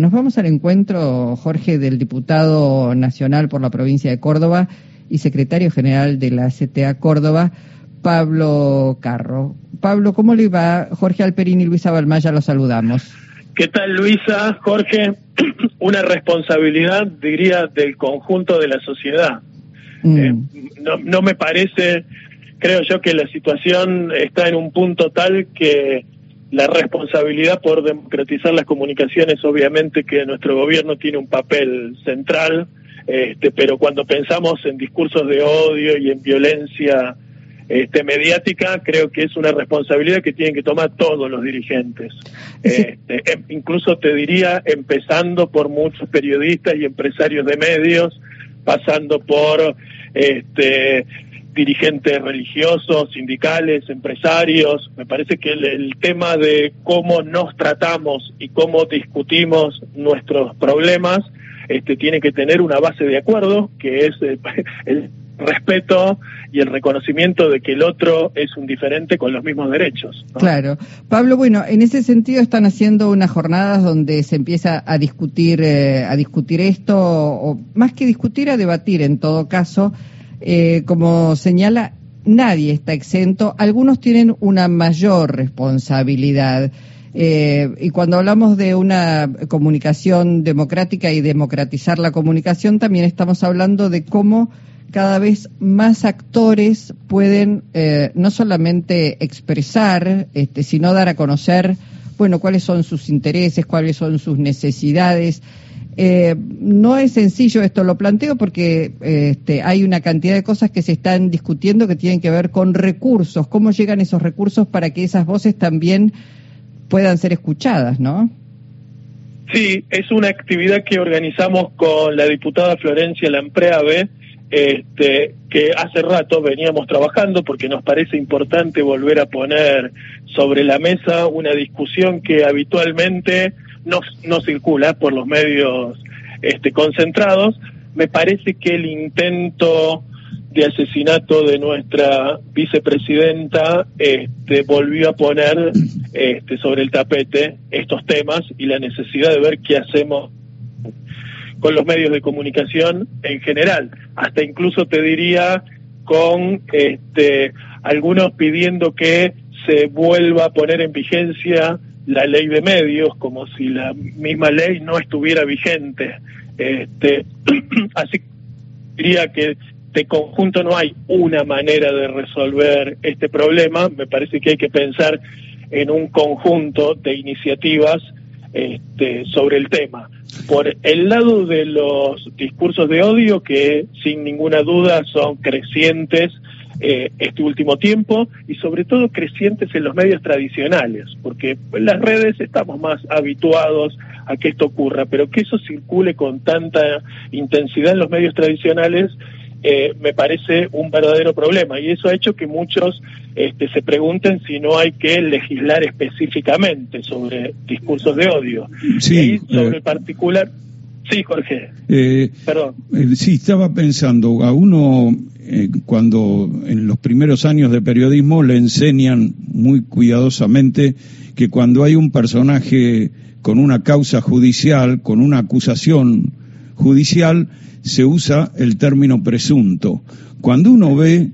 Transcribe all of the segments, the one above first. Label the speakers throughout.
Speaker 1: Nos vamos al encuentro, Jorge, del diputado nacional por la provincia de Córdoba y secretario general de la CTA Córdoba, Pablo Carro. Pablo, ¿cómo le va? Jorge Alperín y Luisa Balmaya los saludamos.
Speaker 2: ¿Qué tal, Luisa? Jorge, una responsabilidad, diría, del conjunto de la sociedad. Mm. Eh, no, no me parece, creo yo que la situación está en un punto tal que la responsabilidad por democratizar las comunicaciones, obviamente que nuestro gobierno tiene un papel central, este, pero cuando pensamos en discursos de odio y en violencia este, mediática, creo que es una responsabilidad que tienen que tomar todos los dirigentes. Este, em, incluso te diría, empezando por muchos periodistas y empresarios de medios, pasando por este, dirigentes religiosos, sindicales, empresarios. Me parece que el, tema de cómo nos tratamos y cómo discutimos nuestros problemas este, tiene que tener una base de acuerdo, que es el respeto y el reconocimiento de que el otro es un diferente con los mismos derechos.
Speaker 1: Claro. Pablo, bueno, en ese sentido están haciendo unas jornadas donde se empieza a discutir, eh, a discutir esto, o más que discutir, a debatir en todo caso eh, como señala, nadie está exento. Algunos tienen una mayor responsabilidad. Eh, y cuando hablamos de una comunicación democrática y democratizar la comunicación, también estamos hablando de cómo cada vez más actores pueden eh, no solamente expresar, este, sino dar a conocer, bueno, cuáles son sus intereses, cuáles son sus necesidades, eh, no es sencillo esto, lo planteo porque este, hay una cantidad de cosas que se están discutiendo que tienen que ver con recursos, cómo llegan esos recursos para que esas voces también puedan ser escuchadas, ¿no?
Speaker 2: Sí, es una actividad que organizamos con la diputada Florencia Lampreave, este, que hace rato veníamos trabajando porque nos parece importante volver a poner sobre la mesa una discusión que habitualmente no, no circula por los medios este, concentrados. Me parece que el intento de asesinato de nuestra vicepresidenta este, volvió a poner este, sobre el tapete estos temas y la necesidad de ver qué hacemos con los medios de comunicación en general. Hasta incluso te diría con este, algunos pidiendo que se vuelva a poner en vigencia la ley de medios como si la misma ley no estuviera vigente. Este, así diría que de conjunto no hay una manera de resolver este problema. Me parece que hay que pensar en un conjunto de iniciativas este, sobre el tema. Por el lado de los discursos de odio, que sin ninguna duda son crecientes eh, este último tiempo y sobre todo crecientes en los medios tradicionales, porque en las redes estamos más habituados a que esto ocurra, pero que eso circule con tanta intensidad en los medios tradicionales eh, me parece un verdadero problema y eso ha hecho que muchos este, se pregunten si no hay que legislar específicamente sobre discursos de odio.
Speaker 3: Sí,
Speaker 2: sobre eh, particular. Sí, Jorge.
Speaker 3: Perdón. sí, estaba pensando, a uno eh, cuando en los primeros años de periodismo le enseñan muy cuidadosamente que cuando hay un personaje con una causa judicial, con una acusación judicial, se usa el término presunto. Cuando uno ve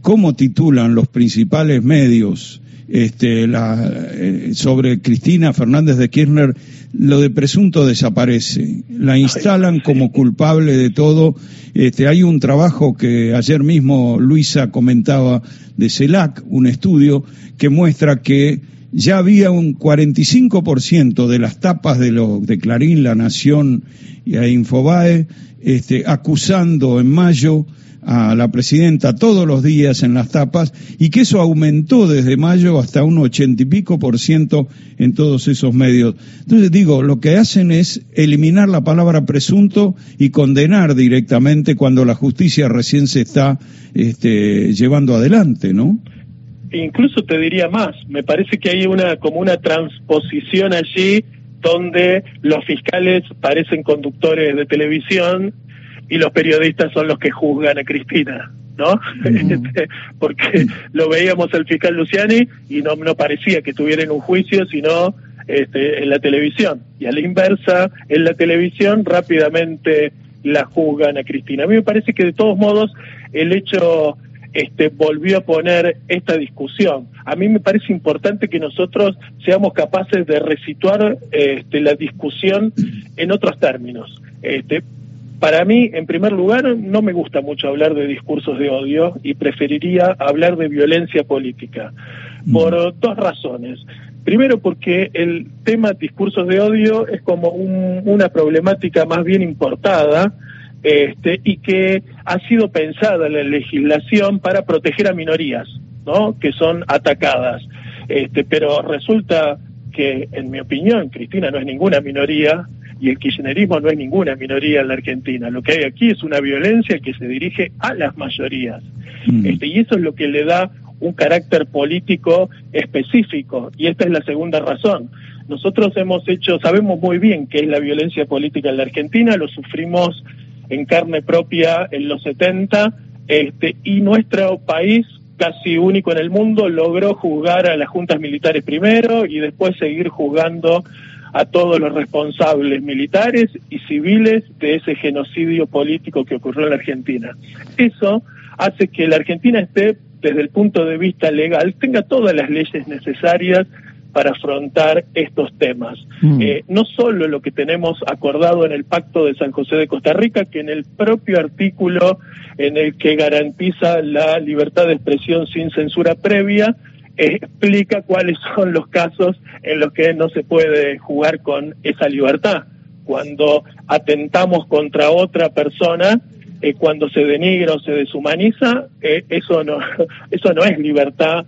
Speaker 3: cómo titulan los principales medios este, eh, sobre Cristina Fernández de Kirchner, lo de presunto desaparece. La instalan como culpable de todo. Este, hay un trabajo que ayer mismo Luisa comentaba de CELAC, un estudio que muestra que ya había un 45% de las tapas de, lo, de Clarín, La Nación y a Infobae este, acusando en mayo a la presidenta todos los días en las tapas y que eso aumentó desde mayo hasta un ochenta y pico por ciento en todos esos medios. Entonces digo, lo que hacen es eliminar la palabra presunto y condenar directamente cuando la justicia recién se está este, llevando adelante, ¿no?
Speaker 2: Incluso te diría más, me parece que hay una como una transposición allí donde los fiscales parecen conductores de televisión y los periodistas son los que juzgan a Cristina, ¿no? Este, porque lo veíamos al fiscal Luciani y no, no parecía que estuviera en un juicio, sino este, en la televisión. Y a la inversa, en la televisión rápidamente la juzgan a Cristina. A mí me parece que de todos modos el hecho este, volvió a poner esta discusión. A mí me parece importante que nosotros seamos capaces de resituar este, la discusión en otros términos. Este, para mí, en primer lugar, no me gusta mucho hablar de discursos de odio y preferiría hablar de violencia política, por dos razones. Primero porque el tema discursos de odio es como una problemática más bien importada este, y que ha sido pensada en la legislación para proteger a minorías, ¿no? Que son atacadas. Este, pero resulta que, en mi opinión, Cristina no es ninguna minoría y el kirchnerismo no es ninguna minoría en la Argentina. Lo que hay aquí es una violencia que se dirige a las mayorías. Mm. Este, y eso es lo que le da un carácter político específico. Y esta es la segunda razón. Nosotros hemos hecho, sabemos muy bien qué es la violencia política en la Argentina, lo sufrimos en carne propia en los 70, este, y nuestro país, casi único en el mundo, logró juzgar a las juntas militares primero y después seguir juzgando a todos los responsables militares y civiles de ese genocidio político que ocurrió en la Argentina. Eso hace que la Argentina esté, desde el punto de vista legal, tenga todas las leyes necesarias para afrontar estos temas. Mm. Eh, no solo lo que tenemos acordado en el Pacto de San José de Costa Rica, que en el propio artículo en el que garantiza la libertad de expresión sin censura previa, explica cuáles son los casos en los que no se puede jugar con esa libertad. Cuando atentamos contra otra persona, eh, cuando se denigra o se deshumaniza, eh, eso no eso no es libertad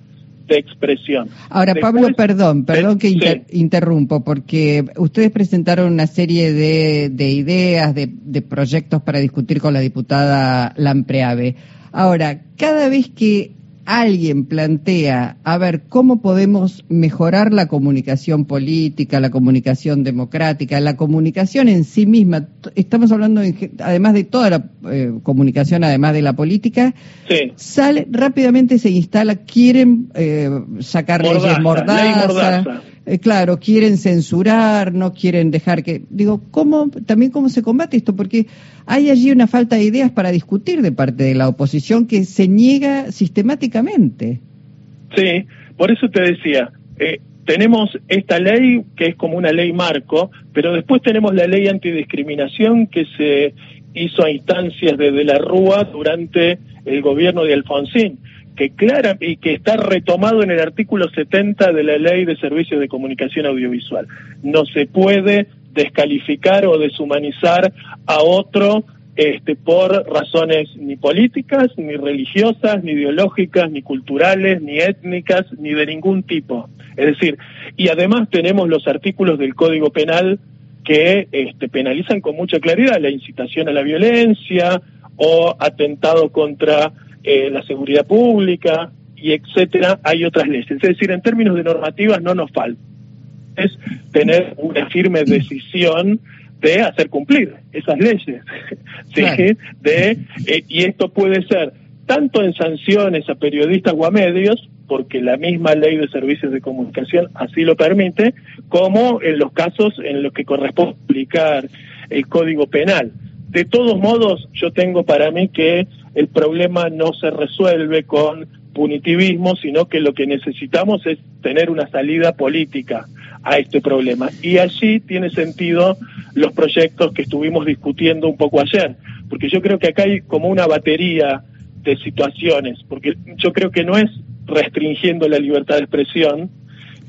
Speaker 2: de expresión.
Speaker 1: Ahora, Pablo, perdón, perdón que interrumpo, porque ustedes presentaron una serie de, de ideas, de, de, proyectos para discutir con la diputada Lampreave. Ahora, cada vez que alguien plantea, a ver, ¿cómo podemos mejorar la comunicación política, la comunicación democrática, la comunicación en sí misma? Estamos hablando, además de toda la eh, comunicación, además de la política, sale rápidamente, se instala, quieren eh, sacar leyes mordaza, eh, claro, quieren censurar, no quieren dejar que... Digo, ¿cómo, también cómo se combate esto? Porque hay allí una falta de ideas para discutir de parte de la oposición que se niega sistemáticamente.
Speaker 2: Sí, por eso te decía, eh, tenemos esta ley que es como una ley marco, pero después tenemos la ley antidiscriminación que se hizo a instancias de De la Rúa durante el gobierno de Alfonsín que clara y que está retomado en el artículo 70 de la Ley de Servicios de Comunicación Audiovisual. No se puede descalificar o deshumanizar a otro este, por razones ni políticas, ni religiosas, ni ideológicas, ni culturales, ni étnicas, ni de ningún tipo. Es decir, y además tenemos los artículos del Código Penal que este, penalizan con mucha claridad la incitación a la violencia o atentado contra eh, la seguridad pública y etcétera, hay otras leyes. Es decir, en términos de normativas no nos falta. Es tener una firme decisión de hacer cumplir esas leyes. ¿sí? de, eh, y esto puede ser tanto en sanciones a periodistas o a medios, porque la misma ley de servicios de comunicación así lo permite, como en los casos en los que corresponde aplicar el Código Penal. De todos modos, yo tengo para mí que el problema no se resuelve con punitivismo, sino que lo que necesitamos es tener una salida política a este problema. Y allí tiene sentido los proyectos que estuvimos discutiendo un poco ayer, porque yo creo que acá hay como una batería de situaciones, porque yo creo que no es restringiendo la libertad de expresión,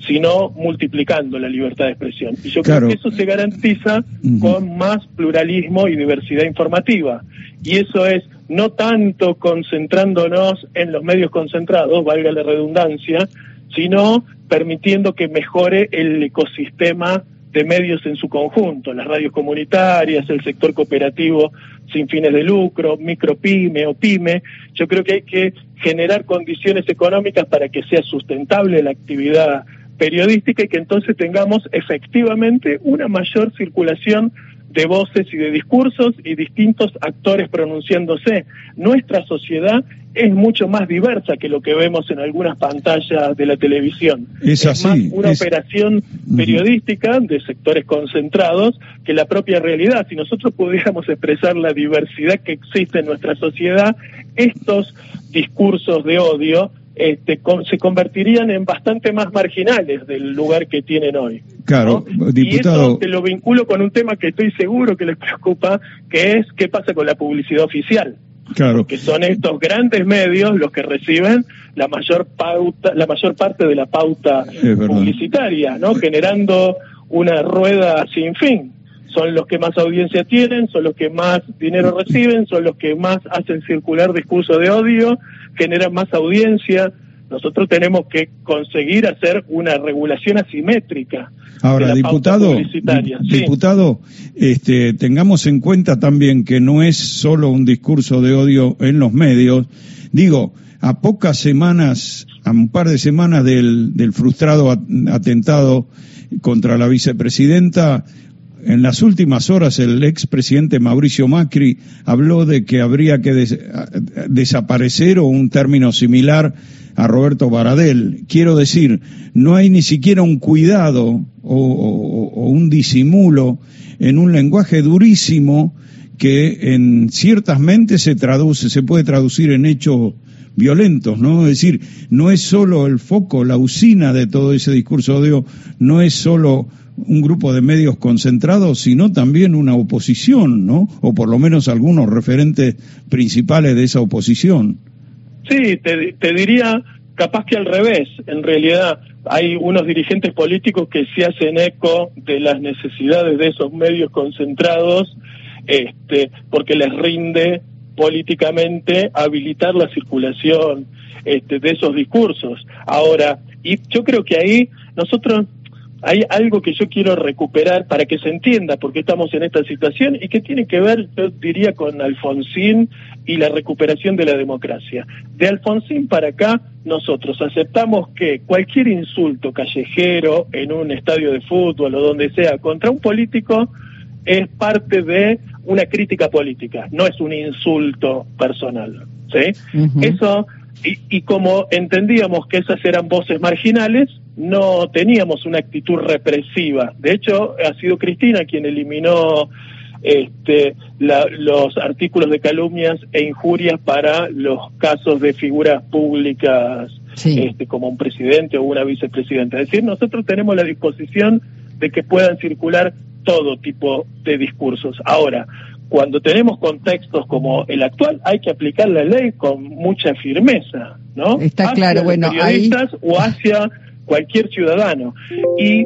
Speaker 2: sino multiplicando la libertad de expresión. Y yo creo que eso se garantiza con más pluralismo y diversidad informativa. Y eso es no tanto concentrándonos en los medios concentrados, valga la redundancia, sino permitiendo que mejore el ecosistema de medios en su conjunto, las radios comunitarias, el sector cooperativo sin fines de lucro, micropyme o pyme. Yo creo que hay que generar condiciones económicas para que sea sustentable la actividad periodística y que entonces tengamos efectivamente una mayor circulación de voces y de discursos y distintos actores pronunciándose. Nuestra sociedad es mucho más diversa que lo que vemos en algunas pantallas de la televisión.
Speaker 3: Es así.
Speaker 2: más una operación periodística de sectores concentrados que la propia realidad. Si nosotros pudiéramos expresar la diversidad que existe en nuestra sociedad, estos discursos de odio este, se convertirían en bastante más marginales del lugar que tienen hoy.
Speaker 3: Claro, diputado.
Speaker 2: Y eso te lo vinculo con un tema que estoy seguro que les preocupa, que es qué pasa con la publicidad oficial.
Speaker 3: Claro.
Speaker 2: Que son estos grandes medios los que reciben la mayor pauta, la mayor parte de la pauta publicitaria, ¿no? Generando una rueda sin fin. Son los que más audiencia tienen, son los que más dinero reciben, son los que más hacen circular discurso de odio, generan más audiencia. Nosotros tenemos que conseguir hacer una regulación asimétrica.
Speaker 3: Ahora, diputado, diputado, este, tengamos en cuenta también que no es solo un discurso de odio en los medios. Digo, a pocas semanas, a un par de semanas del, del frustrado atentado contra la vicepresidenta, en las últimas horas el expresidente Mauricio Macri habló de que habría que desaparecer o un término similar a Roberto Baradel. Quiero decir, no hay ni siquiera un cuidado o, un disimulo en un lenguaje durísimo que en ciertas mentes se traduce, se puede traducir en hechos violentos, ¿no? Es decir, no es solo el foco, la usina de todo ese discurso de odio, no es solo un grupo de medios concentrados, sino también una oposición, ¿no? O por lo menos algunos referentes principales de esa oposición.
Speaker 2: Sí, te, diría capaz que al revés. En realidad hay unos dirigentes políticos que se hacen eco de las necesidades de esos medios concentrados, este, porque les rinde políticamente habilitar la circulación este, de esos discursos. Ahora, y yo creo que ahí nosotros hay algo que yo quiero recuperar para que se entienda por qué estamos en esta situación y que tiene que ver, yo diría, con Alfonsín y la recuperación de la democracia. De Alfonsín para acá, nosotros aceptamos que cualquier insulto callejero en un estadio de fútbol o donde sea contra un político es parte de una crítica política, no es un insulto personal. ¿sí? Eso, y, y como entendíamos que esas eran voces marginales, no teníamos una actitud represiva. De hecho, ha sido Cristina quien eliminó este, los artículos de calumnias e injurias para los casos de figuras públicas este, como un presidente o una vicepresidenta. Es decir, nosotros tenemos la disposición de que puedan circular todo tipo de discursos. Ahora, cuando tenemos contextos como el actual, hay que aplicar la ley con mucha firmeza, ¿no?
Speaker 1: Está claro, bueno,
Speaker 2: periodistas o hacia cualquier ciudadano. Y,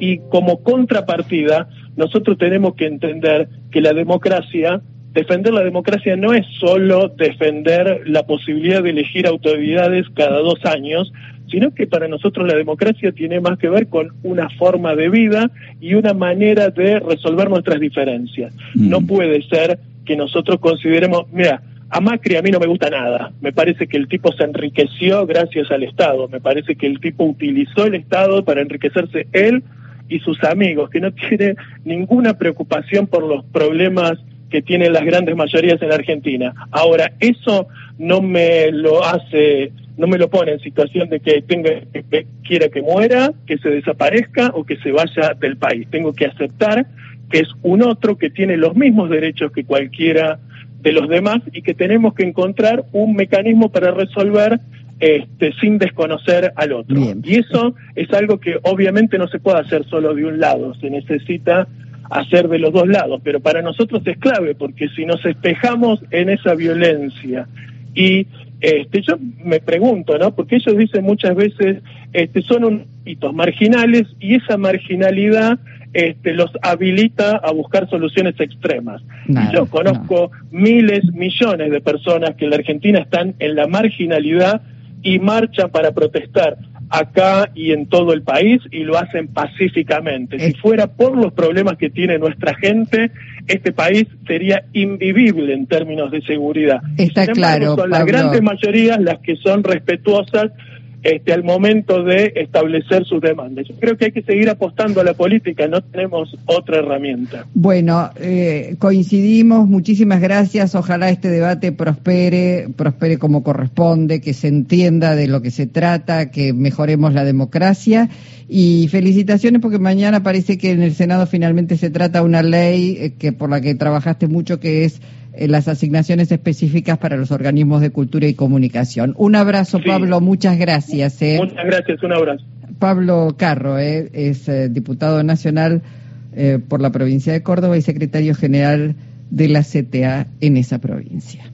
Speaker 2: y como contrapartida, nosotros tenemos que entender que la democracia, defender la democracia no es solo defender la posibilidad de elegir autoridades cada dos años, sino que para nosotros la democracia tiene más que ver con una forma de vida y una manera de resolver nuestras diferencias. No mm. puede ser que nosotros consideremos, mira, a Macri a mí no me gusta nada. Me parece que el tipo se enriqueció gracias al Estado. Me parece que el tipo utilizó el Estado para enriquecerse él y sus amigos, que no tiene ninguna preocupación por los problemas que tienen las grandes mayorías en Argentina. Ahora, eso no me lo hace, no me lo pone en situación de que tenga que quiera que muera, que se desaparezca o que se vaya del país. Tengo que aceptar que es un otro que tiene los mismos derechos que cualquiera de los demás y que tenemos que encontrar un mecanismo para resolver este, sin desconocer al otro. Y eso es algo que obviamente no se puede hacer solo de un lado, se necesita hacer de los dos lados, pero para nosotros es clave porque si nos espejamos en esa violencia y este, yo me pregunto, ¿no? Porque ellos dicen muchas veces, este, son un hitos marginales y esa marginalidad este, los habilita a buscar soluciones extremas. Yo conozco miles, millones de personas que en la Argentina están en la marginalidad y marchan para protestar acá y en todo el país y lo hacen pacíficamente. Si fuera por los problemas que tiene nuestra gente, este país sería invivible en términos de seguridad.
Speaker 1: Está claro.
Speaker 2: Son las grandes mayorías las que son respetuosas este, al momento de establecer sus demandas. Yo creo que hay que seguir apostando a la política, no tenemos otra herramienta.
Speaker 1: Bueno, eh, coincidimos, muchísimas gracias, ojalá este debate prospere, prospere como corresponde, que se entienda de lo que se trata, que mejoremos la democracia y felicitaciones porque mañana parece que en el Senado finalmente se trata una ley eh, que por la que trabajaste mucho que es las asignaciones específicas para los organismos de cultura y comunicación. Un abrazo, Pablo, muchas gracias.
Speaker 2: Eh. Muchas gracias, un abrazo.
Speaker 1: Pablo Carro es diputado nacional por la provincia de Córdoba y secretario general de la CTA en esa provincia.